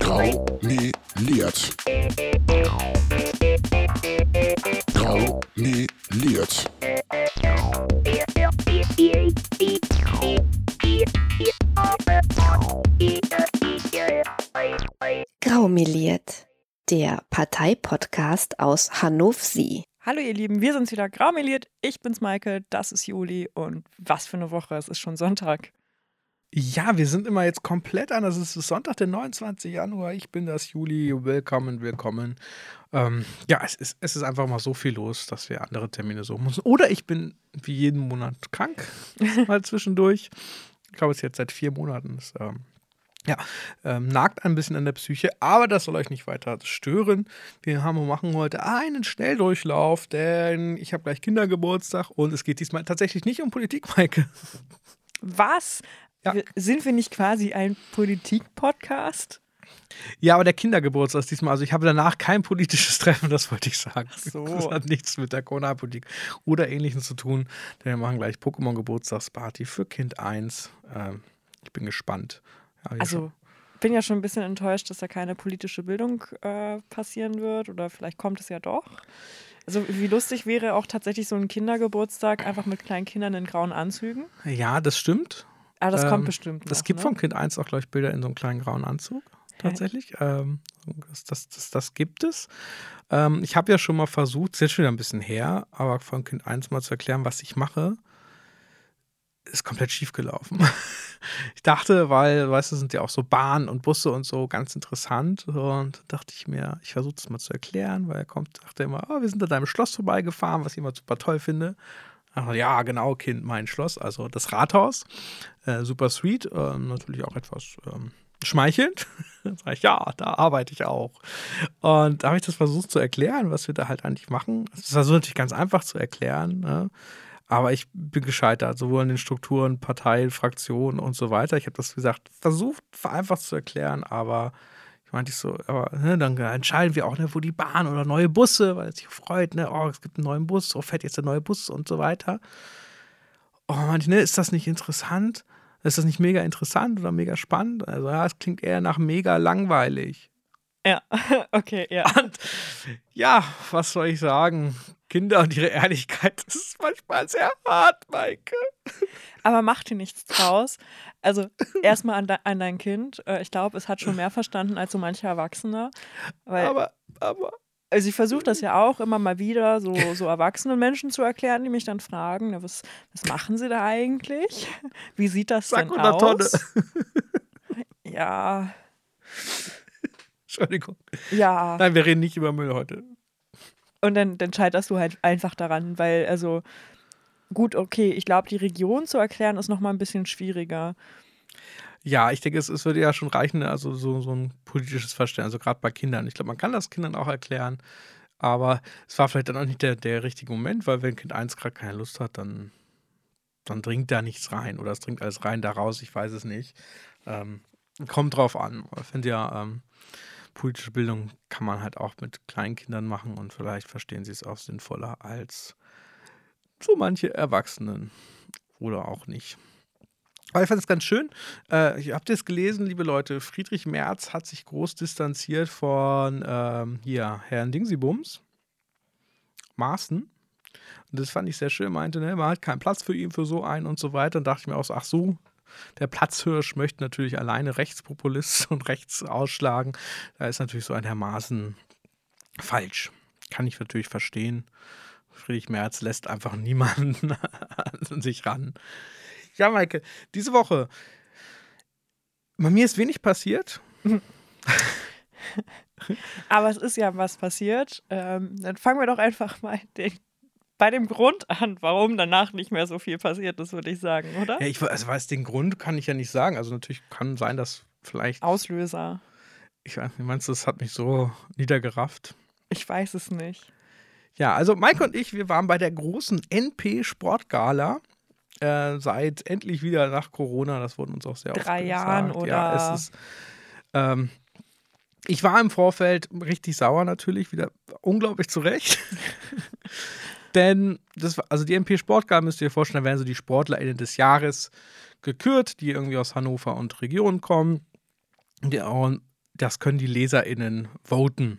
Graumeliert. Graumeliert. Graumeliert, der Parteipodcast aus Hannover. Hallo ihr Lieben, wir sind's wieder Graumeliert. Ich bin's Maike, das ist Juli und was für eine Woche, es ist schon Sonntag. Ja, wir sind immer jetzt komplett anders. Es ist Sonntag, der 29. Januar. Ich bin das Juli. Willkommen, willkommen. Ähm, ja, es ist, es ist einfach mal so viel los, dass wir andere Termine suchen müssen. Oder ich bin wie jeden Monat krank, mal zwischendurch. Ich glaube, es ist jetzt seit vier Monaten. Das, ähm, ja, ähm, nagt ein bisschen an der Psyche, aber das soll euch nicht weiter stören. Wir haben, machen heute einen Schnelldurchlauf, denn ich habe gleich Kindergeburtstag und es geht diesmal tatsächlich nicht um Politik, Maike. Was? Ja. Sind wir nicht quasi ein Politik-Podcast? Ja, aber der Kindergeburtstag ist diesmal, also ich habe danach kein politisches Treffen, das wollte ich sagen. so. Das hat nichts mit der Kommunalpolitik oder Ähnlichem zu tun, denn wir machen gleich Pokémon-Geburtstagsparty für Kind 1. Ähm, ich bin gespannt. Ja, schon. Also, bin ja schon ein bisschen enttäuscht, dass da keine politische Bildung äh, passieren wird oder vielleicht kommt es ja doch. Also, wie lustig wäre auch tatsächlich so ein Kindergeburtstag einfach mit kleinen Kindern in grauen Anzügen. ja, das stimmt. Aber das Ähm, kommt bestimmt. Es gibt ne? vom Kind 1 auch, glaube ich, Bilder in so einem kleinen grauen Anzug. Tatsächlich. Ähm, das, das, das, das gibt es. Ähm, ich habe ja schon mal versucht, ist jetzt schon wieder ein bisschen her, aber von Kind 1 mal zu erklären, was ich mache. Ist komplett schief gelaufen. Ich dachte, weil, weißt du, sind ja auch so Bahnen und Busse und so ganz interessant. Und dachte ich mir, ich versuche das mal zu erklären, weil er kommt, sagt er immer, oh, wir sind an deinem Schloss vorbeigefahren, was ich immer super toll finde. Ja, genau, Kind, mein Schloss, also das Rathaus. Äh, super sweet, ähm, natürlich auch etwas ähm, schmeichelnd. Dann ich, ja, da arbeite ich auch. Und da habe ich das versucht zu erklären, was wir da halt eigentlich machen. Es war so natürlich ganz einfach zu erklären, ne? aber ich bin gescheitert, sowohl in den Strukturen, Parteien, Fraktionen und so weiter. Ich habe das, wie gesagt, versucht, vereinfacht zu erklären, aber meinte ich so, aber ne, dann entscheiden wir auch, ne, wo die Bahn oder neue Busse, weil es sich freut, ne, oh, es gibt einen neuen Bus, oh, fährt jetzt der neue Bus und so weiter. Oh, meinte ich, ne, ist das nicht interessant? Ist das nicht mega interessant oder mega spannend? Also, ja, es klingt eher nach mega langweilig. Ja, okay, ja. Und ja, was soll ich sagen? Kinder und ihre Ehrlichkeit, das ist manchmal sehr hart, Maike. Aber mach dir nichts draus. Also erstmal an, de an dein Kind. Äh, Ich glaube, es hat schon mehr verstanden als so mancher Erwachsener. Aber, aber, also ich versuche das ja auch immer mal wieder so, so erwachsenen Menschen zu erklären, die mich dann fragen, na, was, was machen sie da eigentlich? Wie sieht das Sack denn aus? Tonne. Ja, Entschuldigung. ja. Nein, wir reden nicht über Müll heute. Und dann, dann scheiterst du halt einfach daran, weil, also, gut, okay, ich glaube, die Region zu erklären ist nochmal ein bisschen schwieriger. Ja, ich denke, es, es würde ja schon reichen, ne, also so, so ein politisches Verständnis, also gerade bei Kindern. Ich glaube, man kann das Kindern auch erklären, aber es war vielleicht dann auch nicht der, der richtige Moment, weil wenn Kind 1 gerade keine Lust hat, dann, dann dringt da nichts rein oder es dringt alles rein da raus, ich weiß es nicht. Ähm, kommt drauf an. Ich finde ja, ähm, politische Bildung kann man halt auch mit Kleinkindern machen und vielleicht verstehen sie es auch sinnvoller als so manche Erwachsenen oder auch nicht. Aber ich fand es ganz schön. Äh, ich habt ihr es gelesen, liebe Leute? Friedrich Merz hat sich groß distanziert von ähm, hier, Herrn Dingsybums, Maaßen. Und das fand ich sehr schön. Meinte, ne, man hat keinen Platz für ihn für so einen und so weiter. Und dachte ich mir auch so, ach so, der Platzhirsch möchte natürlich alleine Rechtspopulist und rechts ausschlagen. Da ist natürlich so ein Herr Maaßen falsch. Kann ich natürlich verstehen. Friedrich Merz lässt einfach niemanden an sich ran. Ja, Maike, diese Woche. Bei mir ist wenig passiert. Aber es ist ja was passiert. Ähm, dann fangen wir doch einfach mal den, bei dem Grund an, warum danach nicht mehr so viel passiert ist, würde ich sagen, oder? Ja, ich also weiß, den Grund kann ich ja nicht sagen. Also natürlich kann sein, dass vielleicht. Auslöser. Ich weiß nicht, meinst du, das hat mich so niedergerafft? Ich weiß es nicht. Ja, also Maike und ich, wir waren bei der großen NP Sportgala. Äh, seit endlich wieder nach Corona, das wurde uns auch sehr oft Drei. Jahren Ja, oder- es ist, ähm, ich war im Vorfeld richtig sauer natürlich, wieder unglaublich zurecht. Denn das also die MP Sportgala müsst ihr euch vorstellen, da werden so die SportlerInnen des Jahres gekürt, die irgendwie aus Hannover und Region kommen. Und das können die LeserInnen voten.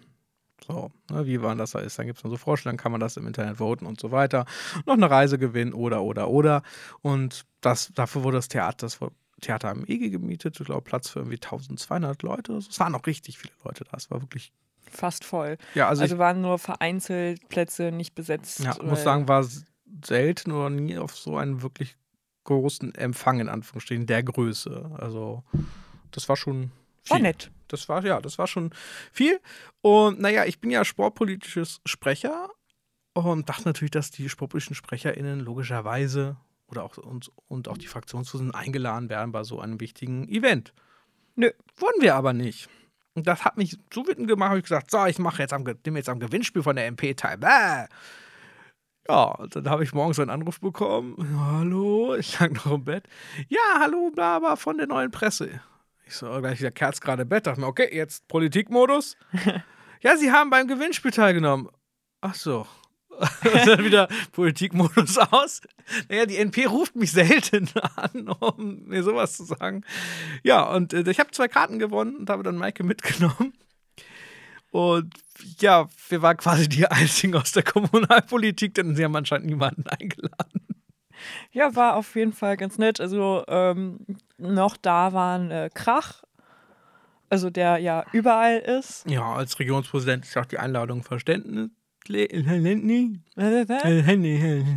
So, ne, wie man das da ist. Dann gibt es so Vorstellungen, kann man das im Internet voten und so weiter. Noch eine Reise gewinnen oder, oder, oder. Und das, dafür wurde das Theater, das Theater am EG gemietet. Ich glaube, Platz für irgendwie 1200 Leute. Es waren auch richtig viele Leute da. Es war wirklich fast voll. Ja, also, Also waren nur vereinzelt Plätze nicht besetzt. ja, muss sagen, war selten oder nie auf so einen wirklich großen Empfang, in Anführungsstrichen, der Größe. Also, das war schon. War viel. nett. Das war, ja, das war schon viel. Und naja, ich bin ja sportpolitisches Sprecher und dachte natürlich, dass die sportpolitischen SprecherInnen logischerweise oder auch und, und auch die Fraktionsvorsitzenden eingeladen werden bei so einem wichtigen Event. Nö. Wurden wir aber nicht. Und das hat mich so wütend gemacht, habe ich gesagt, so, ich mache jetzt am, nehme jetzt am Gewinnspiel von der MP teil. Bäh. Ja, dann habe ich morgens einen Anruf bekommen. Hallo, ich lag noch im Bett. Ja, hallo, bla, bla, von der neuen Presse. Ich so, gleich der Kerz gerade im Bett. Dachte mir, okay, jetzt Politikmodus. ja, Sie haben beim Gewinnspiel teilgenommen. Ach so. Und dann wieder Politikmodus aus. Naja, die NP ruft mich selten an, um mir sowas zu sagen. Ja, und äh, ich habe zwei Karten gewonnen und habe dann Maike mitgenommen. Und ja, wir waren quasi die einzigen aus der Kommunalpolitik, denn sie haben anscheinend niemanden eingeladen. Ja, war auf jeden Fall ganz nett. Also ähm, noch da waren äh, Krach, also der ja überall ist. Ja, als Regionspräsident ist auch die Einladung verständlich.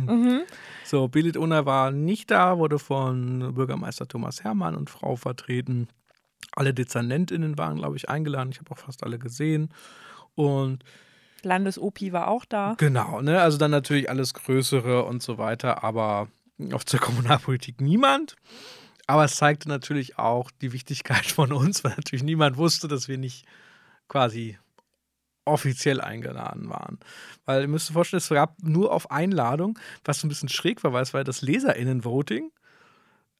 Mhm. So, Belit Unna war nicht da, wurde von Bürgermeister Thomas Hermann und Frau vertreten. Alle DezernentInnen waren, glaube ich, eingeladen. Ich habe auch fast alle gesehen. Und Landesopi war auch da. genau, ne, also dann natürlich alles Größere und so weiter, aber auf der Kommunalpolitik niemand. Aber es zeigte natürlich auch die Wichtigkeit von uns, weil natürlich niemand wusste, dass wir nicht quasi offiziell eingeladen waren. Weil ihr müsst euch vorstellen, es gab nur auf Einladung, was so ein bisschen schräg war, weil es war ja das LeserInnen-Voting.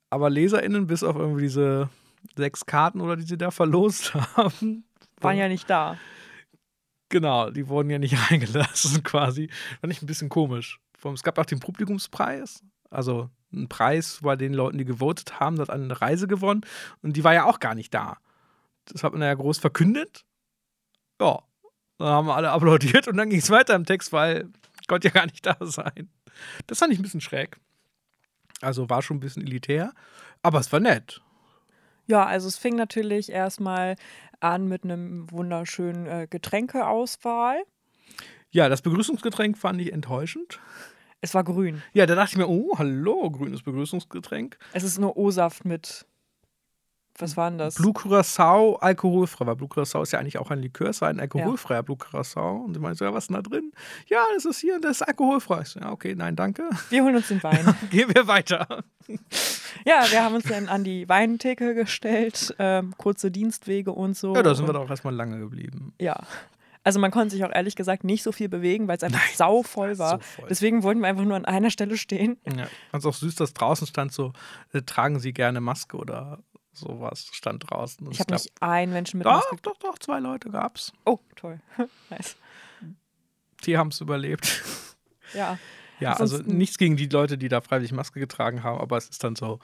Aber LeserInnen, bis auf irgendwie diese sechs Karten oder die sie da verlost haben, Waren ja nicht da. Genau, die wurden ja nicht reingelassen quasi. Fand ich ein bisschen komisch. Es gab auch den Publikumspreis, also einen Preis bei den Leuten, die gewotet haben, hat eine Reise gewonnen und die war ja auch gar nicht da. Das hat man ja groß verkündet. Ja, dann haben wir alle applaudiert und dann ging es weiter im Text, weil konnte ja gar nicht da sein. Das fand ich ein bisschen schräg. Also war schon ein bisschen elitär, aber es war nett. Ja, also es fing natürlich erstmal an mit einem wunderschönen äh, Getränkeauswahl. Ja, das Begrüßungsgetränk fand ich enttäuschend. Es war grün. Ja, da dachte ich mir, oh, hallo, grünes Begrüßungsgetränk. Es ist nur O-Saft mit. Was war denn das? Blue Curacao alkoholfrei, weil Blue Curacao ist ja eigentlich auch ein Likör, es war ein alkoholfreier Blue Curacao. Und ich meinte so, ja, was ist denn da drin? Ja, das ist hier, das ist alkoholfrei. Ich so, ja, okay, nein, danke. Wir holen uns den Wein. Gehen wir weiter. ja, wir haben uns dann an die Weintheke gestellt, ähm, kurze Dienstwege und so. Ja, da sind wir und, doch erstmal lange geblieben. Ja. Also man konnte sich auch ehrlich gesagt nicht so viel bewegen, weil es einfach Nein, sauvoll war. so. Deswegen wollten wir einfach nur an einer Stelle stehen. Ja. Fand es auch süß, dass draußen stand so, äh, tragen Sie gerne Maske oder sowas, stand draußen. Ich habe nicht einen Menschen mit. Doch, doch, doch, zwei Leute gab's. Oh, toll. nice. Die haben es überlebt. Ja. Ja, also Ansonsten- nichts gegen die Leute, die da freiwillig Maske getragen haben, aber es ist dann so,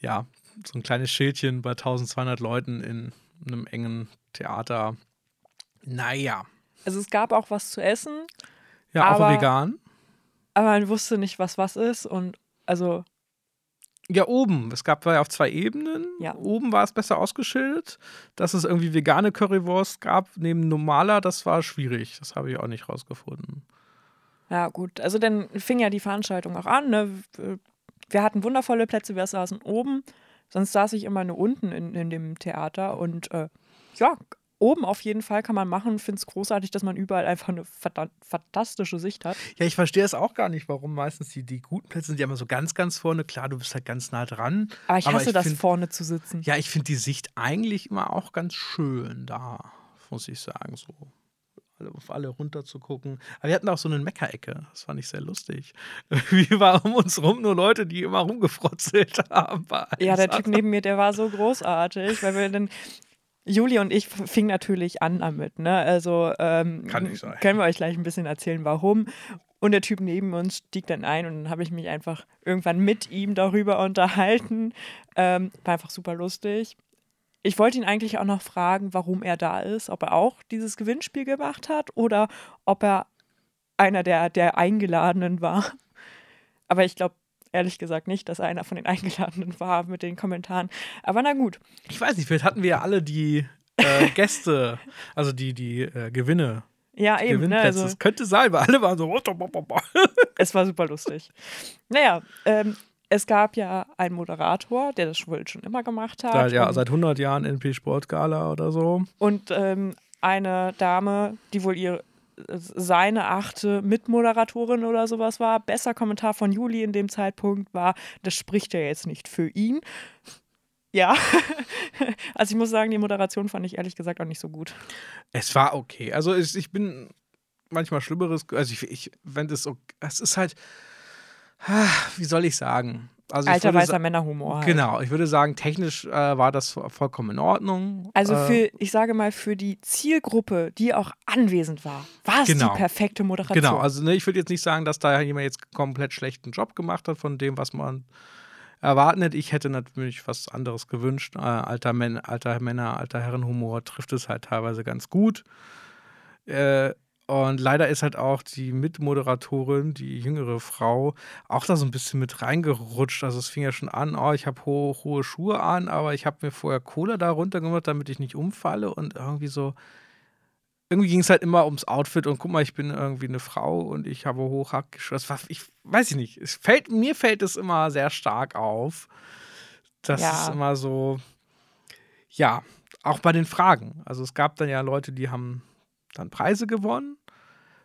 ja, so ein kleines Schildchen bei 1200 Leuten in einem engen Theater. Naja. Also es gab auch was zu essen, Ja, auch Aber- vegan. aber man wusste nicht, was was ist. Und also, Ja, oben. Es gab ja auf zwei Ebenen. Ja. Oben war es besser ausgeschildert. Dass es irgendwie vegane Currywurst gab neben normaler, das war schwierig. Das habe ich auch nicht rausgefunden. ja gut. Also dann fing ja die Veranstaltung auch an. Ne? Wir hatten wundervolle Plätze, wir saßen oben. Sonst saß ich immer nur unten in, in dem Theater. Und äh, ja, oben auf jeden Fall kann man machen. Finde es großartig, dass man überall einfach eine fantastische Sicht hat. Ja, ich verstehe es auch gar nicht, warum meistens die, die guten Plätze sind ja immer so ganz, ganz vorne. Klar, du bist halt ganz nah dran. Aber ich hasse das find- vorne zu sitzen. Ja, ich finde die Sicht eigentlich immer auch ganz schön da, muss ich sagen, so auf alle runter zu gucken. Aber wir hatten auch so eine Meckerecke, das fand ich sehr lustig. Wie war um uns rum nur Leute, die immer rumgefrotzelt haben. Ja, der Typ neben mir, der war so großartig, weil wir dann. Juli und ich f- fingen natürlich an damit, ne? Also ähm, Kann nicht sein. können wir euch gleich ein bisschen erzählen, warum. Und der Typ neben uns stieg dann ein und dann habe ich mich einfach irgendwann mit ihm darüber unterhalten. Ähm, war einfach super lustig. Ich wollte ihn eigentlich auch noch fragen, warum er da ist, ob er auch dieses Gewinnspiel gemacht hat oder ob er einer der, der Eingeladenen war. Aber ich glaube ehrlich gesagt nicht, dass er einer von den Eingeladenen war mit den Kommentaren. Aber na gut. Ich weiß nicht, vielleicht hatten wir ja alle die äh, Gäste, also die, die äh, Gewinne. Ja, eben. Ne, also, es könnte sein, weil alle waren so. es war super lustig. Naja, ähm, es gab ja einen Moderator, der das wohl schon immer gemacht hat. Da, ja, seit 100 Jahren NP Sportgala oder so. Und ähm, eine Dame, die wohl ihr seine achte Mitmoderatorin oder sowas war. Besser Kommentar von Juli in dem Zeitpunkt war, das spricht ja jetzt nicht für ihn. Ja, also ich muss sagen, die Moderation fand ich ehrlich gesagt auch nicht so gut. Es war okay. Also ich, ich bin manchmal Schlimmeres, also ich, ich wenn das so, es ist halt, ah, wie soll ich sagen? Also Alter weißer Männerhumor. Halt. Genau, ich würde sagen, technisch äh, war das vollkommen in Ordnung. Also äh, für, ich sage mal, für die Zielgruppe, die auch anwesend war, war es genau. die perfekte Moderation. Genau, also ne, ich würde jetzt nicht sagen, dass da jemand jetzt komplett schlechten Job gemacht hat von dem, was man erwartet. Ich hätte natürlich was anderes gewünscht. Äh, alter, Män alter Männer, alter Herrenhumor trifft es halt teilweise ganz gut. Äh, und leider ist halt auch die Mitmoderatorin, die jüngere Frau, auch da so ein bisschen mit reingerutscht. Also es fing ja schon an, oh, ich habe ho hohe Schuhe an, aber ich habe mir vorher Cola da runtergemacht, damit ich nicht umfalle. Und irgendwie so, irgendwie ging es halt immer ums Outfit und guck mal, ich bin irgendwie eine Frau und ich habe Hochhackschuhe. Ich weiß ich nicht. Es fällt, mir fällt es immer sehr stark auf. Das ja. ist immer so, ja, auch bei den Fragen. Also es gab dann ja Leute, die haben dann Preise gewonnen.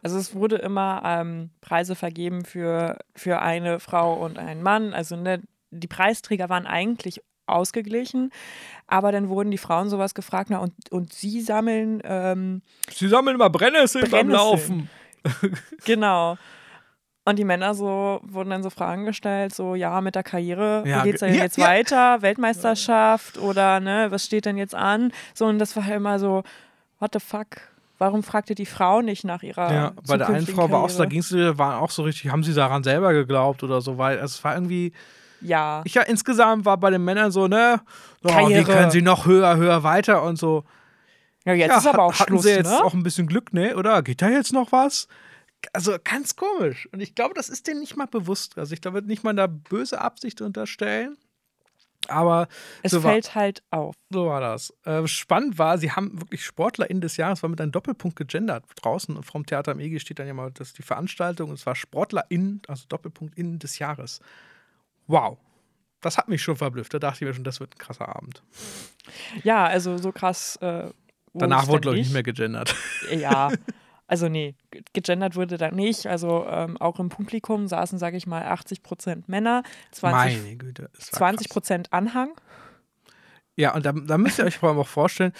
Also es wurde immer ähm, Preise vergeben für, für eine Frau und einen Mann. Also ne, die Preisträger waren eigentlich ausgeglichen, aber dann wurden die Frauen sowas gefragt, na und, und sie sammeln ähm, Sie sammeln immer Brennnesseln, beim Laufen. genau. Und die Männer so wurden dann so Fragen gestellt, so ja, mit der Karriere, ja, wie geht's denn ja, jetzt ja. weiter? Weltmeisterschaft oder ne, was steht denn jetzt an? So, und das war halt immer so, what the fuck? Warum fragte die Frau nicht nach ihrer Ja, bei der einen Frau war auch, da ging es, war auch so richtig, haben sie daran selber geglaubt oder so, weil es war irgendwie. Ja. Ich ja, insgesamt war bei den Männern so, ne, oh, wie können sie noch höher, höher weiter und so. Ja, jetzt ja, ist aber auch hatten Schluss, sie jetzt ne? auch ein bisschen Glück, ne? Oder geht da jetzt noch was? Also ganz komisch. Und ich glaube, das ist denen nicht mal bewusst. Also ich glaube, nicht mal da böse Absicht unterstellen. Aber es so fällt war, halt auf. So war das. Äh, spannend war, sie haben wirklich SportlerInnen des Jahres, war mit einem Doppelpunkt gegendert. Draußen vom Theater am EG steht dann ja mal das die Veranstaltung und es war SportlerInnen, also Doppelpunkt innen des Jahres. Wow. Das hat mich schon verblüfft. Da dachte ich mir schon, das wird ein krasser Abend. Ja, also so krass. Äh, Danach wurde, glaube ich, nicht mehr gegendert. Ja, Also nee, gegendert wurde da nicht. Also ähm, auch im Publikum saßen, sage ich mal, 80 Prozent Männer, 20, Güte, 20 Prozent Anhang. Ja, und da, da müsst ihr euch vor allem auch vorstellen,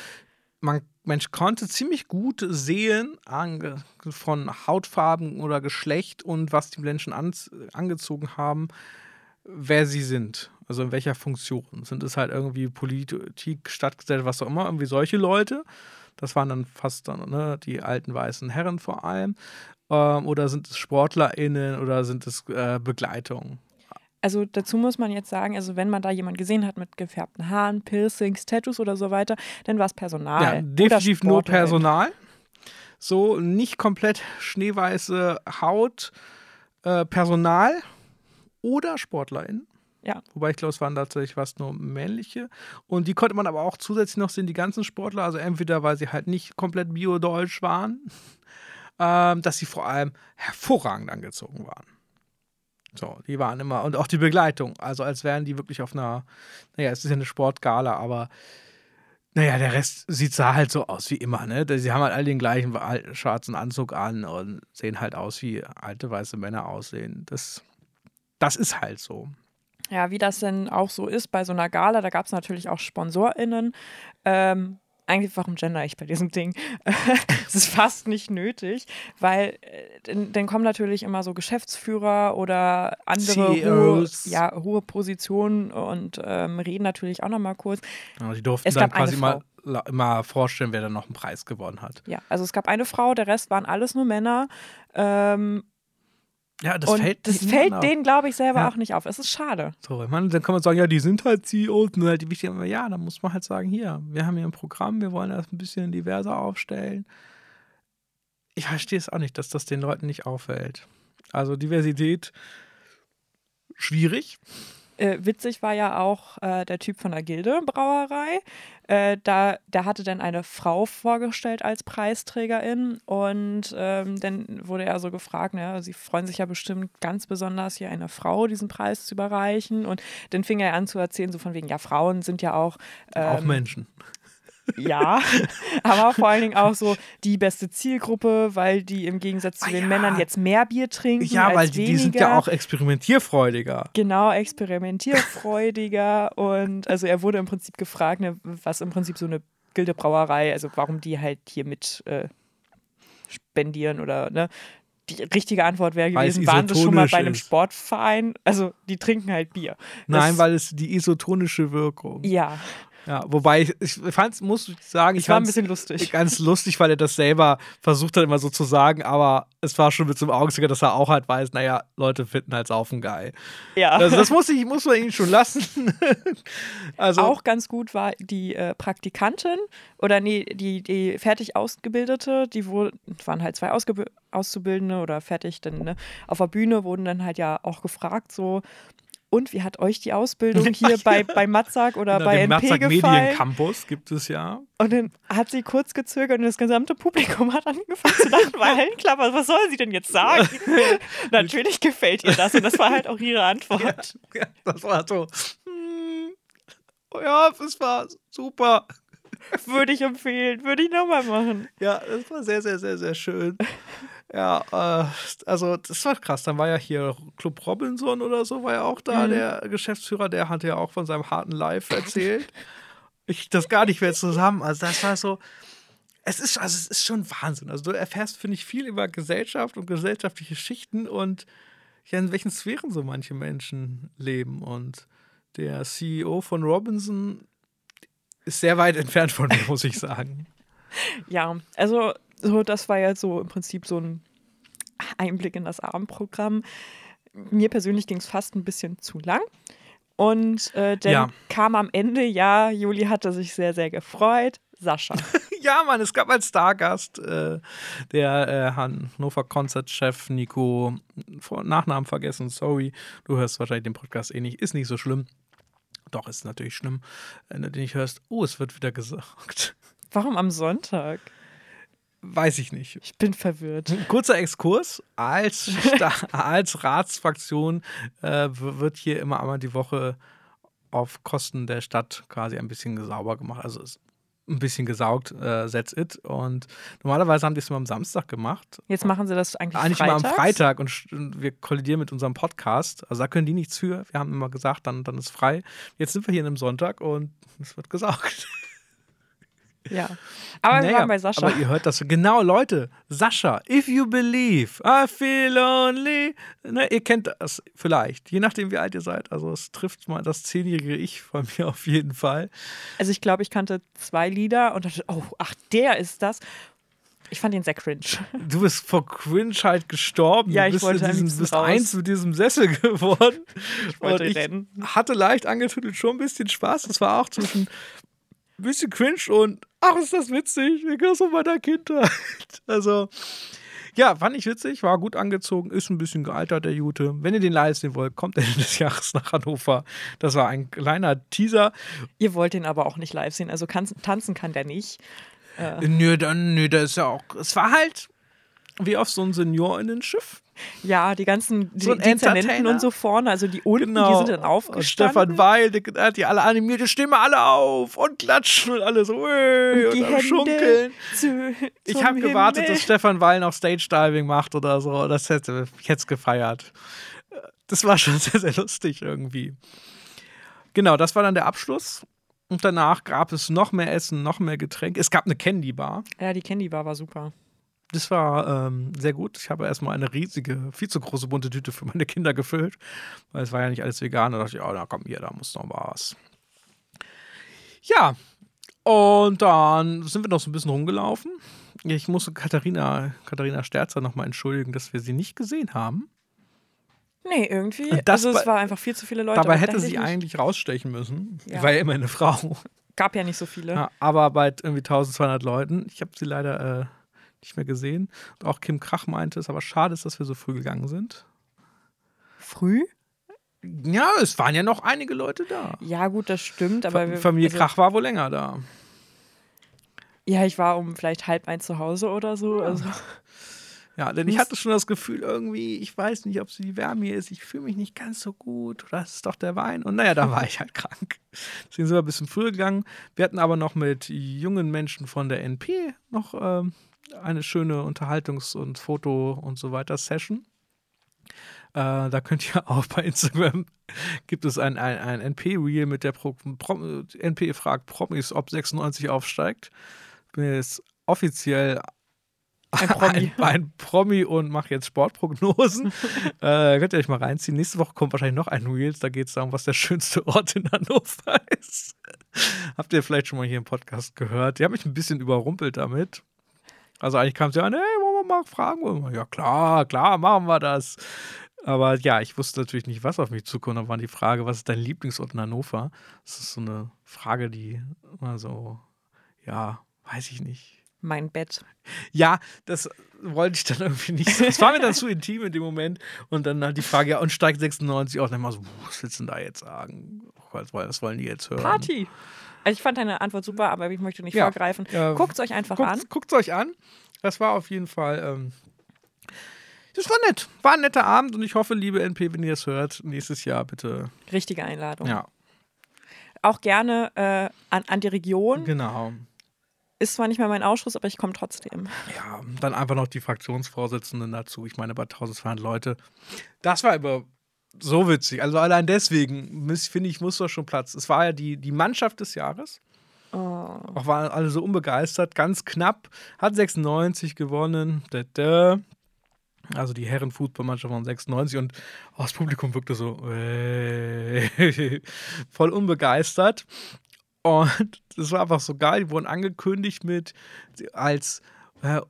man, man konnte ziemlich gut sehen an, von Hautfarben oder Geschlecht und was die Menschen an, angezogen haben, wer sie sind. Also in welcher Funktion. Sind es halt irgendwie Politik, Stadtgesellschaft, was auch immer, irgendwie solche Leute? Das waren dann fast dann, ne, die alten weißen Herren vor allem. Ähm, oder sind es SportlerInnen oder sind es äh, Begleitungen? Also dazu muss man jetzt sagen, also wenn man da jemanden gesehen hat mit gefärbten Haaren, Piercings, Tattoos oder so weiter, dann war es Personal. Ja, definitiv nur Personal. So nicht komplett schneeweiße Haut, äh, Personal oder SportlerInnen. Ja. Wobei ich glaube, es waren tatsächlich fast nur männliche. Und die konnte man aber auch zusätzlich noch sehen, die ganzen Sportler, also entweder weil sie halt nicht komplett bio-deutsch waren, ähm, dass sie vor allem hervorragend angezogen waren. So, die waren immer, und auch die Begleitung, also als wären die wirklich auf einer, naja, es ist ja eine Sportgala, aber naja, der Rest sieht sah halt so aus wie immer, ne? Sie haben halt alle den gleichen schwarzen Anzug an und sehen halt aus, wie alte weiße Männer aussehen. Das, das ist halt so. Ja, wie das denn auch so ist bei so einer Gala, da gab es natürlich auch SponsorInnen. Ähm, eigentlich, warum gender ich bei diesem Ding? Es ist fast nicht nötig, weil äh, dann kommen natürlich immer so Geschäftsführer oder andere hohe, ja, hohe Positionen und ähm, reden natürlich auch nochmal kurz. Ja, die durften es dann quasi mal immer vorstellen, wer dann noch einen Preis gewonnen hat. Ja, also es gab eine Frau, der Rest waren alles nur Männer. Ähm, Ja, das und fällt, das fällt denen, glaube ich, selber Ja. auch nicht auf. Es ist schade. So, ich meine, dann kann man sagen, ja, die sind halt CEOs und halt die wichtigen. Ja, dann muss man halt sagen, hier, wir haben hier ein Programm, wir wollen das ein bisschen diverser aufstellen. Ich verstehe es auch nicht, dass das den Leuten nicht auffällt. Also Diversität schwierig. Äh, witzig war ja auch äh, der Typ von der Gilde Brauerei. Äh, da, der hatte dann eine Frau vorgestellt als Preisträgerin und ähm, dann wurde er so gefragt, ne, sie freuen sich ja bestimmt ganz besonders, hier einer Frau diesen Preis zu überreichen. Und dann fing er an zu erzählen, so von wegen, ja, Frauen sind ja auch auch ähm, Menschen. Ja, aber vor allen Dingen auch so die beste Zielgruppe, weil die im Gegensatz zu Ah, den ja. Männern jetzt mehr Bier trinken. Ja, als weil die, die sind ja auch experimentierfreudiger. Genau, experimentierfreudiger und also er wurde im Prinzip gefragt, ne, was im Prinzip so eine Gildebrauerei, also warum die halt hier mit äh, spendieren oder ne. Die richtige Antwort wäre gewesen, waren sie schon mal bei einem ist. Sportverein? Also die trinken halt Bier. Nein, Das- weil es die isotonische Wirkung. Ja, Ja, wobei ich, ich fand, muss ich sagen, ich es war ein bisschen lustig. ganz lustig, weil er das selber versucht hat, immer so zu sagen, aber es war schon mit so einem Augenzwinkern, dass er auch halt weiß, naja, Leute finden halt Saufen geil. Ja. Also das muss, ich, muss man ihn schon lassen. also Auch ganz gut war die äh, Praktikantin oder nee, die, die fertig Ausgebildete, die wurden, waren halt zwei Ausgeb Auszubildende oder fertig dann ne, auf der Bühne, wurden dann halt ja auch gefragt, so, und wie hat euch die Ausbildung hier bei, bei Matzak oder na, bei den NP Matzak gefallen? Mediencampus gibt es ja. Und dann hat sie kurz gezögert und das gesamte Publikum hat angefangen zu lachen, weil war, was soll sie denn jetzt sagen? Natürlich gefällt ihr das und das war halt auch ihre Antwort. Ja, das war so. hm, Ja, das war super. Würde ich empfehlen, würde ich nochmal machen. Ja, das war sehr, sehr, sehr, sehr schön. Ja, äh, also das war krass. Dann war ja hier Club Robinson oder so, war ja auch da, Mhm. der Geschäftsführer, der hatte ja auch von seinem harten Live erzählt. ich das gar nicht mehr zusammen. Also das war so. Es ist, also es ist schon Wahnsinn. Also du erfährst, finde ich, viel über Gesellschaft und gesellschaftliche Schichten und ja, in welchen Sphären so manche Menschen leben. Und der CEO von Robinson ist sehr weit entfernt von mir, muss ich sagen. Ja, also so, das war ja so im Prinzip so ein Einblick in das Abendprogramm. Mir persönlich ging es fast ein bisschen zu lang. Und äh, dann Ja. kam am Ende, ja, Juli hatte sich sehr, sehr gefreut. Sascha. Ja, Mann, es gab als Stargast äh, der äh, Hannover Konzertchef Nico, Vor Nachnamen vergessen, sorry, du hörst wahrscheinlich den Podcast eh nicht, ist nicht so schlimm. Doch, ist natürlich schlimm, wenn du den nicht hörst. Oh, es wird wieder gesagt. Warum am Sonntag? Weiß ich nicht. Ich bin verwirrt. Kurzer Exkurs. Als, als Ratsfraktion äh, wird hier immer einmal die Woche auf Kosten der Stadt quasi ein bisschen sauber gemacht. Also es ein bisschen gesaugt, äh, that's it. Und normalerweise haben die es immer am Samstag gemacht. Jetzt machen sie das eigentlich, Eigentlich mal am freitags? Freitag und st- und wir kollidieren mit unserem Podcast. Also da können die nichts für. Wir haben immer gesagt, dann, dann ist frei. Jetzt sind wir hier an einem Sonntag und es wird gesaugt. Ja. Aber wir Naja, waren bei Sascha. Aber ihr hört das. Genau, Leute. Sascha, if you believe, I feel lonely. Ne, ihr kennt das vielleicht, je nachdem, wie alt ihr seid. Also es trifft mal das zehnjährige Ich von mir auf jeden Fall. Also ich glaube, ich kannte zwei Lieder und dachte, oh, ach, der ist das. Ich fand ihn sehr cringe. Du bist vor Cringe halt gestorben. Ja, ich bist wollte diesem, bist raus. eins mit diesem Sessel geworden. Ich wollte und ich rennen. hatte leicht angetüttelt schon ein bisschen Spaß. Das war auch zwischen ein bisschen cringe und ach, ist das witzig. Wir gehören so meiner Kindheit. Also, ja, fand ich witzig, war gut angezogen, ist ein bisschen gealtert, der Jute. Wenn ihr den live sehen wollt, kommt Ende des Jahres nach Hannover. Das war ein kleiner Teaser. Ihr wollt ihn aber auch nicht live sehen. Also kann, tanzen kann der nicht. Nö, dann, nö, da ist ja auch. Es war halt wie auf so ein Seniorinnen-Schiff. Ja, die ganzen die, So die Dezernenten und so vorne, also die unten, Genau. die sind dann Und aufgestanden. Stefan Weil, der hat die alle animierte Stimme alle auf und klatschen und alle so ey, und, die am Hände Schunkeln. zu, Ich habe gewartet, dass Stefan Weil noch Stage Diving macht oder so. Das hätte ich es gefeiert. Das war schon sehr, sehr lustig irgendwie. Genau, das war dann der Abschluss. Und danach gab es noch mehr Essen, noch mehr Getränke. Es gab eine Candy Bar. Ja, die Candy Bar war super. Das war ähm, sehr gut. Ich habe erstmal eine riesige, viel zu große bunte Tüte für meine Kinder gefüllt, weil es war ja nicht alles vegan. Da dachte ich, oh, na komm, hier, da muss noch was. Ja, und dann sind wir noch so ein bisschen rumgelaufen. Ich musste Katharina, Katharina Sterzer nochmal entschuldigen, dass wir sie nicht gesehen haben. Nee, irgendwie. Das also es war einfach viel zu viele Leute. Dabei hätte sie eigentlich rausstechen müssen. Ja. War ja immer eine Frau. Gab ja nicht so viele. Ja, aber bei irgendwie 1200 Leuten. Ich habe sie leider äh, nicht mehr gesehen. Und auch Kim Krach meinte, es aber schade ist, dass wir so früh gegangen sind. Früh? Ja, es waren ja noch einige Leute da. Ja, gut, das stimmt. Aber Fa- wir, Familie also, Krach war wohl länger da. Ja, ich war um vielleicht halb eins zu Hause oder so. Also, Ja, denn ich hatte schon das Gefühl, irgendwie, ich weiß nicht, ob es die Wärme hier ist, ich fühle mich nicht ganz so gut oder es ist doch der Wein. Und naja, da war ich halt krank. Deswegen sind wir ein bisschen früher gegangen. Wir hatten aber noch mit jungen Menschen von der NP noch ähm, eine schöne Unterhaltungs- und Foto- und so weiter Session. Äh, da könnt ihr auch bei Instagram gibt es ein, ein, ein NP-Reel mit der Pro, Pro, NP fragt Promis, ob 96 aufsteigt. Bin jetzt offiziell Ein Promi. ein, ein Promi und mache jetzt Sportprognosen. äh, könnt ihr euch mal reinziehen. Nächste Woche kommt wahrscheinlich noch ein Reels. Da geht es darum, was der schönste Ort in Hannover ist. Habt ihr vielleicht schon mal hier im Podcast gehört? Die haben mich ein bisschen überrumpelt damit. Also eigentlich kam sie an, hey, wollen wir mal fragen? Ja, klar, klar, machen wir das. Aber ja, ich wusste natürlich nicht, was auf mich zukommt. Da war die Frage, was ist dein Lieblingsort in Hannover? Das ist so eine Frage, die immer so, ja, weiß ich nicht. Mein Bett. Ja, das wollte ich dann irgendwie nicht. Es war mir dann zu intim in dem Moment. Und dann halt die Frage, ja, und steigt 96 auf? Und dann mal so, was willst du denn da jetzt sagen? Was, wollen die jetzt hören? Party. Also ich fand deine Antwort super, aber ich möchte nicht Ja. vorgreifen. Ja. Guckt es euch einfach an. Guckt es euch an. Das war auf jeden Fall. Ähm, das war nett. War ein netter Abend und ich hoffe, liebe NP, wenn ihr es hört, nächstes Jahr bitte. Richtige Einladung. Ja, Auch gerne äh, an, an die Region. genau. Ist zwar nicht mehr mein Ausschuss, aber ich komme trotzdem. Ja, dann einfach noch die Fraktionsvorsitzenden dazu. Ich meine, bei 1200 Leute. Das war aber so witzig. Also allein deswegen, finde ich, muss doch schon Platz. Es war ja die, die Mannschaft des Jahres. Oh. Auch waren alle so unbegeistert. Ganz knapp. Hat 96 gewonnen. Da, da. Also die Herren-Fußballmannschaft von 96 und auch das Publikum wirkte so äh, voll unbegeistert. Und das war einfach so geil. Die wurden angekündigt mit als äh,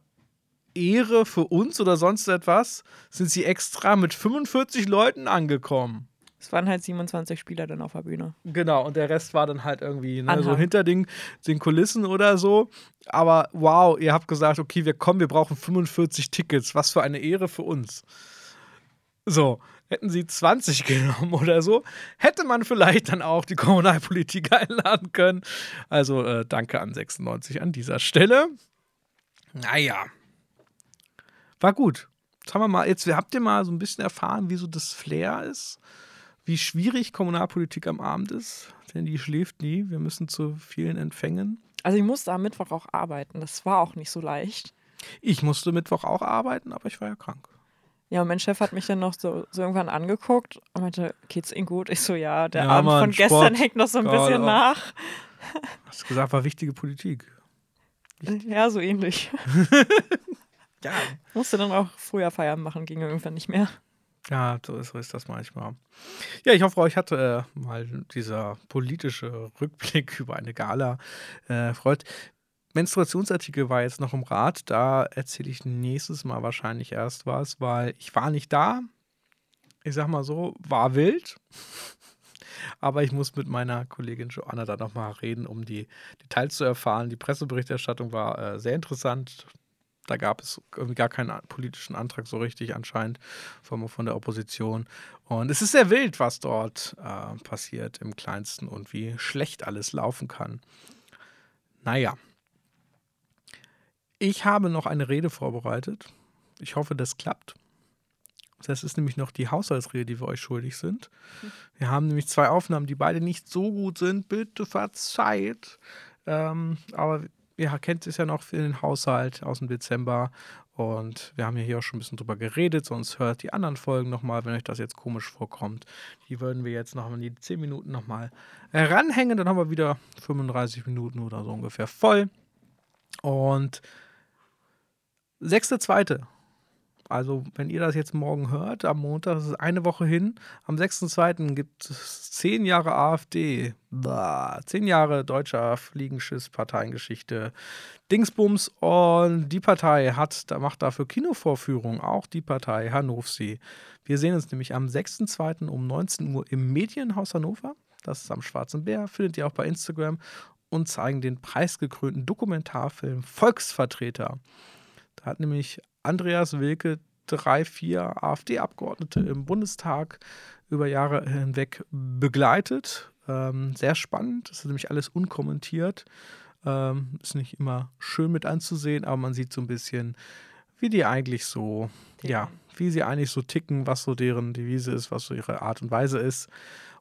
Ehre für uns oder sonst etwas, sind sie extra mit 45 Leuten angekommen. Es waren halt 27 Spieler dann auf der Bühne. Genau, und der Rest war dann halt irgendwie ne, so hinter den, den Kulissen oder so. Aber wow, ihr habt gesagt, okay, wir kommen, wir brauchen 45 Tickets. Was für eine Ehre für uns. So, hätten sie 20 genommen oder so, hätte man vielleicht dann auch die Kommunalpolitik einladen können. Also äh, danke an 96 an dieser Stelle. Naja. War gut. Jetzt haben wir mal, jetzt habt ihr mal so ein bisschen erfahren, wie so das Flair ist wie schwierig Kommunalpolitik am Abend ist, denn die schläft nie. Wir müssen zu vielen Empfängen. Also ich musste am Mittwoch auch arbeiten. Das war auch nicht so leicht. Ich musste Mittwoch auch arbeiten, aber ich war ja krank. Ja, und mein Chef hat mich dann noch so, so irgendwann angeguckt und meinte, geht's Ihnen gut? Ich so, ja, der Ja, Abend Mann, von gestern Sport, hängt noch so ein Gott, bisschen oh. nach. Hast gesagt, war wichtige Politik. Ja, so ähnlich. Ja. Musste dann auch früher Feierabend machen, ging irgendwann nicht mehr. Ja, so ist, so ist das manchmal. Ja, ich hoffe, euch hat äh, mal dieser politische Rückblick über eine Gala äh, freut. Menstruationsartikel war jetzt noch im Rat. Da erzähle ich nächstes Mal wahrscheinlich erst was, weil ich war nicht da. Ich sag mal so, war wild. Aber ich muss mit meiner Kollegin Joanna da nochmal reden, um die Details zu erfahren. Die Presseberichterstattung war äh, sehr interessant. Da gab es irgendwie gar keinen politischen Antrag so richtig anscheinend von, von der Opposition. Und es ist sehr wild, was dort äh, passiert im Kleinsten und wie schlecht alles laufen kann. Naja. Ich habe noch eine Rede vorbereitet. Ich hoffe, das klappt. Das ist nämlich noch die Haushaltsrede, die wir euch schuldig sind. Wir haben nämlich zwei Aufnahmen, die beide nicht so gut sind. Bitte verzeiht. Ähm, aber ihr kennt es ja noch für den Haushalt aus dem Dezember. Und wir haben ja hier auch schon ein bisschen drüber geredet, sonst hört die anderen Folgen nochmal, wenn euch das jetzt komisch vorkommt. Die würden wir jetzt noch in die 10 Minuten nochmal ranhängen. Dann haben wir wieder 35 Minuten oder so ungefähr voll. Und 6.2. Also, wenn ihr das jetzt morgen hört, am Montag, das ist eine Woche hin, am 6.2. gibt es zehn Jahre AfD. Bah, zehn Jahre deutscher Fliegenschiss-Parteiengeschichte. Dingsbums und die Partei hat, macht dafür Kinovorführungen, auch die Partei Hannovsi. Wir sehen uns nämlich am 6.2. um 19 Uhr im Medienhaus Hannover. Das ist am Schwarzen Bär, findet ihr auch bei Instagram und zeigen den preisgekrönten Dokumentarfilm Volksvertreter. Da hat nämlich Andreas Wilke drei, vier AfD-Abgeordnete im Bundestag über Jahre hinweg begleitet. Ähm, sehr spannend. Das ist nämlich alles unkommentiert. Ähm, ist nicht immer schön mit anzusehen, aber man sieht so ein bisschen, wie die eigentlich so, ticken. ja, wie sie eigentlich so ticken, was so deren Devise ist, was so ihre Art und Weise ist.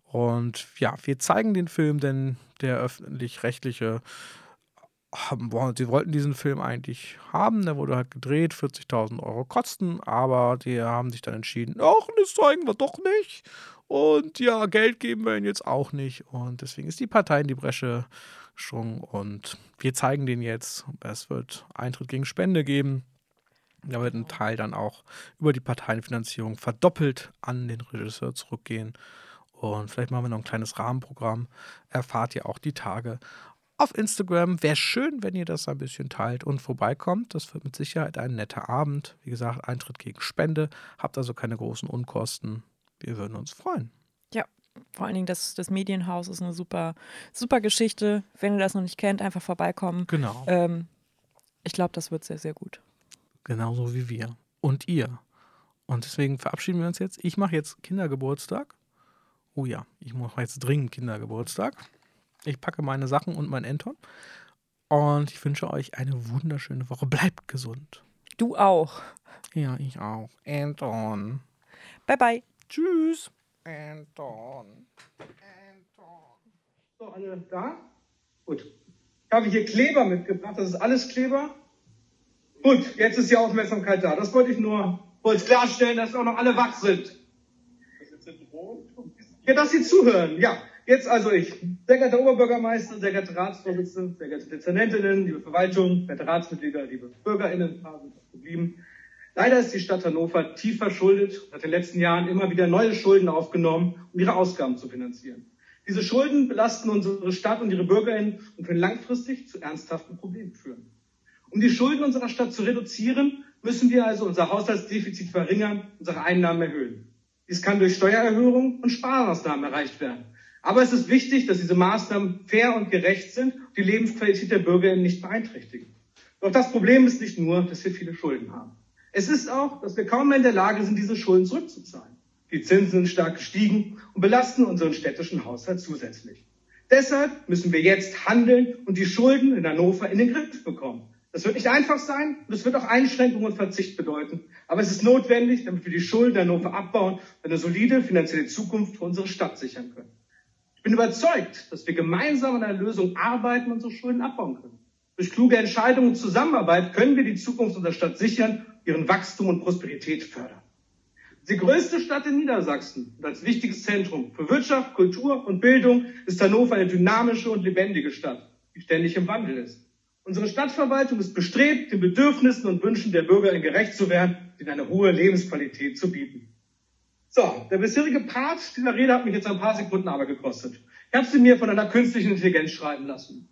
Und ja, wir zeigen den Film, denn der öffentlich-rechtliche sie wollten diesen Film eigentlich haben, der wurde halt gedreht, 40.000 Euro kosten, aber die haben sich dann entschieden, ach, das zeigen wir doch nicht. Und ja, Geld geben wir ihnen jetzt auch nicht. Und deswegen ist die Partei in die Bresche gesprungen und wir zeigen den jetzt. Es wird Eintritt gegen Spende geben. Da wird ein Teil dann auch über die Parteienfinanzierung verdoppelt an den Regisseur zurückgehen. Und vielleicht machen wir noch ein kleines Rahmenprogramm. Erfahrt ihr auch die Tage auf Instagram. Wäre schön, wenn ihr das ein bisschen teilt und vorbeikommt. Das wird mit Sicherheit ein netter Abend. Wie gesagt, Eintritt gegen Spende. Habt also keine großen Unkosten. Wir würden uns freuen. Ja, vor allen Dingen das, das Medienhaus ist eine super, super Geschichte. Wenn ihr das noch nicht kennt, einfach vorbeikommen. Genau. Ähm, ich glaube, das wird sehr, sehr gut. Genauso wie wir. Und ihr. Und deswegen verabschieden wir uns jetzt. Ich mache jetzt Kindergeburtstag. Oh ja, ich mache jetzt dringend Kindergeburtstag. Ich packe meine Sachen und mein Enton. Und ich wünsche euch eine wunderschöne Woche. Bleibt gesund. Du auch. Ja, ich auch. Anton. Bye, bye. Tschüss. Anton. Anton. So, alle da? Gut. Ich habe hier Kleber mitgebracht. Das ist alles Kleber. Gut, jetzt ist die Aufmerksamkeit da. Das wollte ich nur kurz klarstellen, dass auch noch alle wach sind. Ja, dass Sie zuhören. Ja, Jetzt also ich. Sehr geehrter Oberbürgermeister, sehr geehrte Ratsvorsitzende, sehr geehrte Dezernentinnen, liebe Verwaltung, werte Ratsmitglieder, liebe BürgerInnen, sind geblieben. Leider ist die Stadt Hannover tief verschuldet und hat in den letzten Jahren immer wieder neue Schulden aufgenommen, um ihre Ausgaben zu finanzieren. Diese Schulden belasten unsere Stadt und ihre BürgerInnen und können langfristig zu ernsthaften Problemen führen. Um die Schulden unserer Stadt zu reduzieren, müssen wir also unser Haushaltsdefizit verringern, unsere Einnahmen erhöhen. Dies kann durch Steuererhöhungen und Sparmaßnahmen erreicht werden. Aber es ist wichtig, dass diese Maßnahmen fair und gerecht sind und die Lebensqualität der Bürgerinnen nicht beeinträchtigen. Doch das Problem ist nicht nur, dass wir viele Schulden haben. Es ist auch, dass wir kaum mehr in der Lage sind, diese Schulden zurückzuzahlen. Die Zinsen sind stark gestiegen und belasten unseren städtischen Haushalt zusätzlich. Deshalb müssen wir jetzt handeln und die Schulden in Hannover in den Griff bekommen. Das wird nicht einfach sein und es wird auch Einschränkungen und Verzicht bedeuten. Aber es ist notwendig, damit wir die Schulden in Hannover abbauen und eine solide finanzielle Zukunft für unsere Stadt sichern können. Ich bin überzeugt, dass wir gemeinsam an einer Lösung arbeiten und unsere Schulden abbauen können. Durch kluge Entscheidungen und Zusammenarbeit können wir die Zukunft unserer Stadt sichern, ihren Wachstum und Prosperität fördern. Die größte Stadt in Niedersachsen und als wichtiges Zentrum für Wirtschaft, Kultur und Bildung ist Hannover eine dynamische und lebendige Stadt, die ständig im Wandel ist. Unsere Stadtverwaltung ist bestrebt, den Bedürfnissen und Wünschen der Bürger gerecht zu werden und ihnen eine hohe Lebensqualität zu bieten. So, der bisherige Part dieser Rede hat mich jetzt ein paar Sekunden aber gekostet. Ich habe sie mir von einer künstlichen Intelligenz schreiben lassen.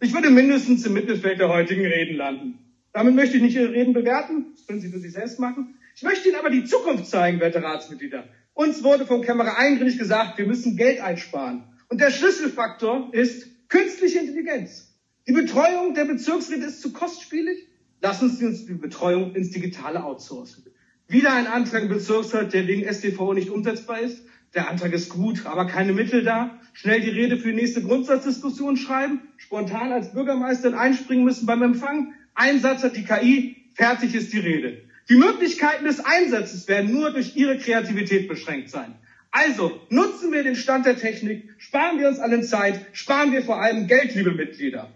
Ich würde mindestens im Mittelfeld der heutigen Reden landen. Damit möchte ich nicht Ihre Reden bewerten, das können Sie für sich selbst machen. Ich möchte Ihnen aber die Zukunft zeigen, werte Ratsmitglieder. Uns wurde vom Kämmerer eindringlich gesagt, wir müssen Geld einsparen. Und der Schlüsselfaktor ist künstliche Intelligenz. Die Betreuung der Bezirksräte ist zu kostspielig. Lassen Sie uns die Betreuung ins Digitale outsourcen. Wieder ein Antrag im Bezirksrat, der wegen STV nicht umsetzbar ist. Der Antrag ist gut, aber keine Mittel da. Schnell die Rede für die nächste Grundsatzdiskussion schreiben, spontan als Bürgermeisterin einspringen müssen beim Empfang. Einsatz hat die KI, fertig ist die Rede. Die Möglichkeiten des Einsatzes werden nur durch Ihre Kreativität beschränkt sein. Also nutzen wir den Stand der Technik, sparen wir uns allen Zeit, sparen wir vor allem Geld, liebe Mitglieder.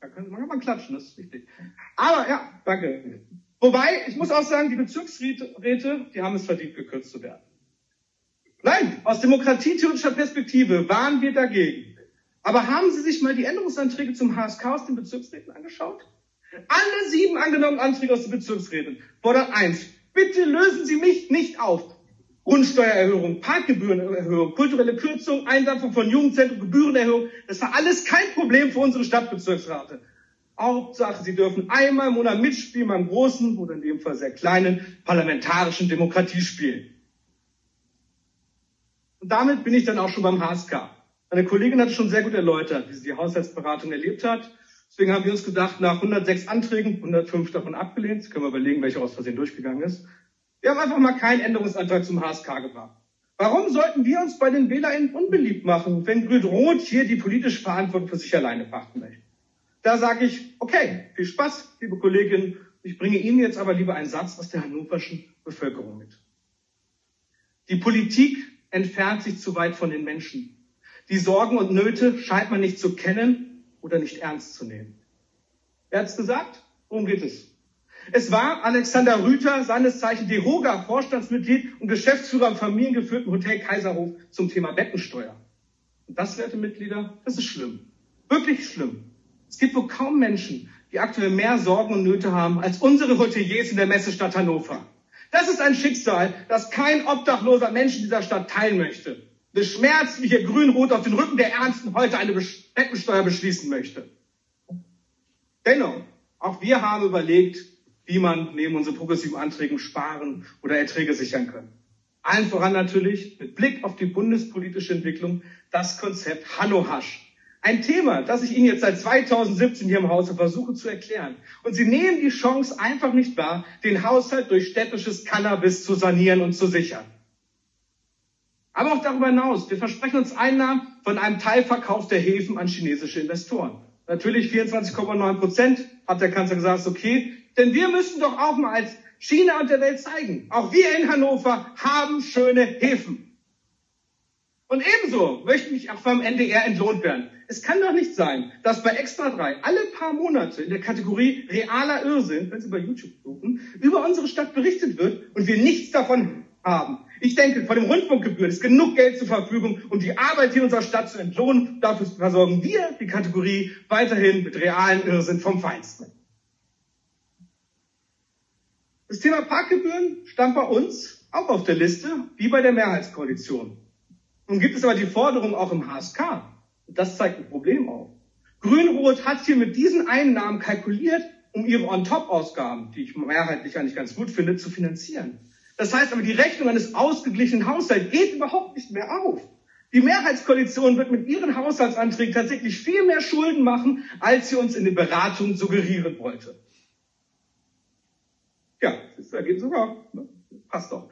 Da können, kann man klatschen, das ist wichtig. Aber ja, danke. Wobei, ich muss auch sagen, die Bezirksräte, die haben es verdient, gekürzt zu werden. Nein, aus demokratietheoretischer Perspektive waren wir dagegen. Aber haben Sie sich mal die Änderungsanträge zum HSK aus den Bezirksräten angeschaut? Alle sieben angenommenen Anträge aus den Bezirksräten fordern eins. Bitte lösen Sie mich nicht auf. Grundsteuererhöhung, Parkgebührenerhöhung, kulturelle Kürzung, Eindampfung von Jugendzentren, Gebührenerhöhung. Das war alles kein Problem für unsere Stadtbezirksrate. Hauptsache, Sie dürfen einmal im Monat mitspielen beim großen oder in dem Fall sehr kleinen parlamentarischen Demokratiespiel. Und damit bin ich dann auch schon beim HSK. Meine Kollegin hat schon sehr gut erläutert, wie sie die Haushaltsberatung erlebt hat. Deswegen haben wir uns gedacht, nach 106 Anträgen, 105 davon abgelehnt, können wir überlegen, welcher aus Versehen durchgegangen ist, wir haben einfach mal keinen Änderungsantrag zum HSK gebracht. Warum sollten wir uns bei den WählerInnen unbeliebt machen, wenn Grün-Rot hier die politische Verantwortung für sich alleine pachten möchte? Da sage ich, okay, viel Spaß, liebe Kolleginnen. Ich bringe Ihnen jetzt aber lieber einen Satz aus der hannoverschen Bevölkerung mit. Die Politik entfernt sich zu weit von den Menschen. Die Sorgen und Nöte scheint man nicht zu kennen oder nicht ernst zu nehmen. Wer hat's gesagt? Worum geht es? Es war Alexander Rüther, seines Zeichen DEHOGA, Vorstandsmitglied und Geschäftsführer am familiengeführten Hotel Kaiserhof zum Thema Bettensteuer. Und das, werte Mitglieder, das ist schlimm. Wirklich schlimm. Es gibt wohl kaum Menschen, die aktuell mehr Sorgen und Nöte haben als unsere Hoteliers in der Messestadt Hannover. Das ist ein Schicksal, das kein obdachloser Mensch in dieser Stadt teilen möchte. Beschmerzt, wie hier Grün-Rot auf den Rücken der Ernsten heute eine Bettensteuer beschließen möchte. Dennoch, auch wir haben überlegt, wie man neben unseren progressiven Anträgen sparen oder Erträge sichern kann. Allen voran natürlich mit Blick auf die bundespolitische Entwicklung das Konzept Hanno-Hasch. Ein Thema, das ich Ihnen jetzt seit 2017 hier im Hause versuche zu erklären. Und Sie nehmen die Chance einfach nicht wahr, den Haushalt durch städtisches Cannabis zu sanieren und zu sichern. Aber auch darüber hinaus, wir versprechen uns Einnahmen von einem Teilverkauf der Häfen an chinesische Investoren. Natürlich 24,9 Prozent, hat der Kanzler gesagt, ist okay. Denn wir müssen doch auch mal als China und der Welt zeigen, auch wir in Hannover haben schöne Häfen. Und ebenso möchte ich auch vom NDR entlohnt werden. Es kann doch nicht sein, dass bei Extra 3 alle paar Monate in der Kategorie realer Irrsinn, wenn Sie bei YouTube suchen, über unsere Stadt berichtet wird und wir nichts davon haben. Ich denke, vor dem Rundfunkgebühren ist genug Geld zur Verfügung, um die Arbeit hier in unserer Stadt zu entlohnen. Dafür versorgen wir die Kategorie weiterhin mit realen Irrsinn vom Feinsten. Das Thema Parkgebühren stand bei uns auch auf der Liste, wie bei der Mehrheitskoalition. Nun gibt es aber die Forderung auch im HSK. Das zeigt ein Problem auf. Grün-Rot hat hier mit diesen Einnahmen kalkuliert, um ihre On-Top-Ausgaben, die ich mehrheitlich eigentlich ganz gut finde, zu finanzieren. Das heißt aber, die Rechnung eines ausgeglichenen Haushalts geht überhaupt nicht mehr auf. Die Mehrheitskoalition wird mit ihren Haushaltsanträgen tatsächlich viel mehr Schulden machen, als sie uns in den Beratungen suggerieren wollte. Ja, das geht sogar. Ne? Passt doch.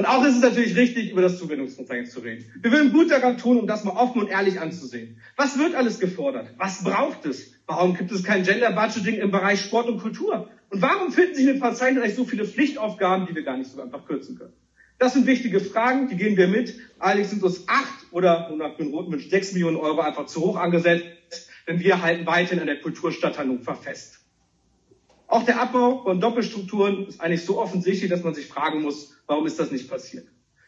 Und auch ist es natürlich richtig, über das Zuwendungsverzeichnis zu reden. Wir würden gut daran tun, um das mal offen und ehrlich anzusehen. Was wird alles gefordert? Was braucht es? Warum gibt es kein Gender Budgeting im Bereich Sport und Kultur? Und warum finden sich in dem Verzeichnis eigentlich so viele Pflichtaufgaben, die wir gar nicht so einfach kürzen können? Das sind wichtige Fragen, die gehen wir mit. Allerdings sind uns acht oder nach den roten Wünschen sechs Millionen Euro einfach zu hoch angesetzt, denn wir halten weiterhin an der Kulturstadt Hannover fest. Auch der Abbau von Doppelstrukturen ist eigentlich so offensichtlich, dass man sich fragen muss, warum ist das nicht passiert?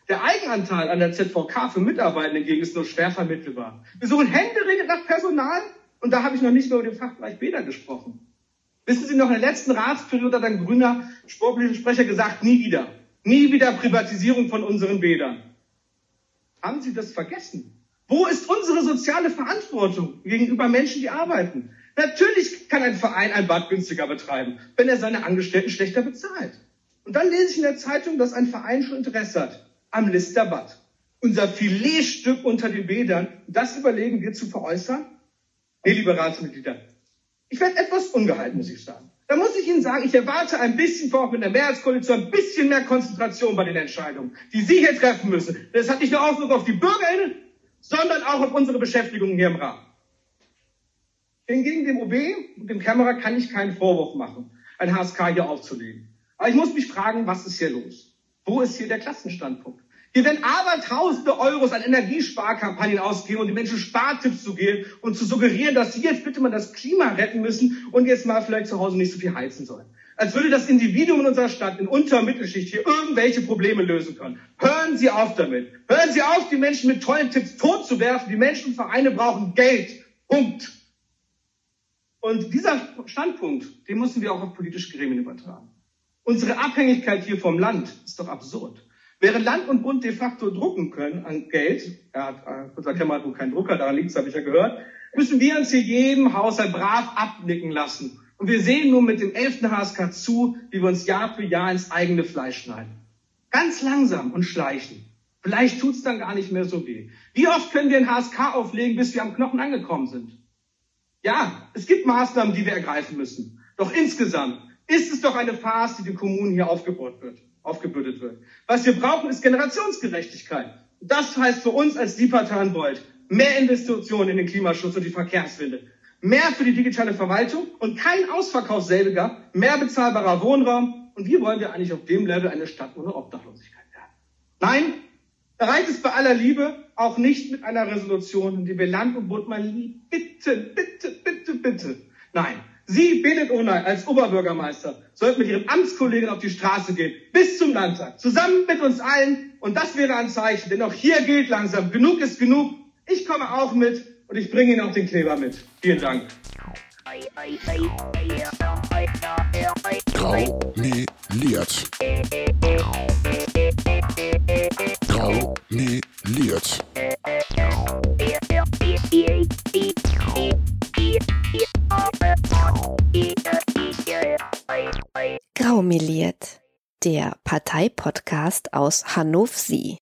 Der Eigenanteil an der ZVK für Mitarbeitende hingegen ist nur schwer vermittelbar. Wir suchen händeringend nach Personal und da habe ich noch nicht mehr über den Fachbereich Bäder gesprochen. Wissen Sie noch, in der letzten Ratsperiode hat ein grüner sportlicher Sprecher gesagt, nie wieder. Nie wieder Privatisierung von unseren Bädern. Haben Sie das vergessen? Wo ist unsere soziale Verantwortung gegenüber Menschen, die arbeiten? Natürlich kann ein Verein ein Bad günstiger betreiben, wenn er seine Angestellten schlechter bezahlt. Und dann lese ich in der Zeitung, dass ein Verein schon Interesse hat am Lister Bad. Unser Filetstück unter den Bädern, das überlegen wir zu veräußern? Nee, liebe Ratsmitglieder, ich werde etwas ungehalten, muss ich sagen. Da muss ich Ihnen sagen, ich erwarte ein bisschen vor mit der Mehrheitskoalition ein bisschen mehr Konzentration bei den Entscheidungen, die Sie hier treffen müssen. Das hat nicht nur Auswirkungen auf die BürgerInnen, sondern auch auf unsere Beschäftigung hier im Rat. Hingegen dem OB und dem Kämmerer kann ich keinen Vorwurf machen, ein HSK hier aufzulegen. Aber ich muss mich fragen, was ist hier los? Wo ist hier der Klassenstandpunkt? Hier werden aber tausende Euros an Energiesparkampagnen ausgegeben, um die Menschen Spartipps zu geben und zu suggerieren, dass sie jetzt bitte mal das Klima retten müssen und jetzt mal vielleicht zu Hause nicht so viel heizen sollen. Als würde das Individuum in unserer Stadt in und Mittelschicht hier irgendwelche Probleme lösen können. Hören Sie auf damit. Hören Sie auf, die Menschen mit tollen Tipps totzuwerfen. Die Menschen und Vereine brauchen Geld. Punkt. Und dieser Standpunkt, den müssen wir auch auf politische Gremien übertragen. Unsere Abhängigkeit hier vom Land ist doch absurd. Während Land und Bund de facto drucken können an Geld, er hat unser Kämmerbuch keinen Drucker, daran liegt es, habe ich ja gehört, müssen wir uns hier jedem Haushalt brav abnicken lassen. Und wir sehen nun mit dem 11. HSK zu, wie wir uns Jahr für Jahr ins eigene Fleisch schneiden. Ganz langsam und schleichen. Vielleicht tut's dann gar nicht mehr so weh. Wie oft können wir ein HSK auflegen, bis wir am Knochen angekommen sind? Ja, es gibt Maßnahmen, die wir ergreifen müssen. Doch insgesamt ist es doch eine Farce, die den Kommunen hier aufgebaut wird aufgebürdet wird. Was wir brauchen, ist Generationsgerechtigkeit. Das heißt für uns als die Partei an Beuth mehr Investitionen in den Klimaschutz und die Verkehrswende, mehr für die digitale Verwaltung und kein Ausverkauf selbiger, mehr bezahlbarer Wohnraum. Und wie wollen wir eigentlich auf dem Level eine Stadt ohne Obdachlosigkeit werden? Nein, da reicht es bei aller Liebe auch nicht mit einer Resolution, in die wir Land und Bund mal bitte, bitte, bitte, bitte. Nein, Sie, Benet Onay, als Oberbürgermeister, sollten mit Ihren Amtskollegen auf die Straße gehen, bis zum Landtag, zusammen mit uns allen. Und das wäre ein Zeichen, denn auch hier gilt langsam, genug ist genug. Ich komme auch mit und ich bringe Ihnen auch den Kleber mit. Vielen Dank. Graumeliert. Graumeliert. Graumeliert, der Parteipodcast aus Hannover.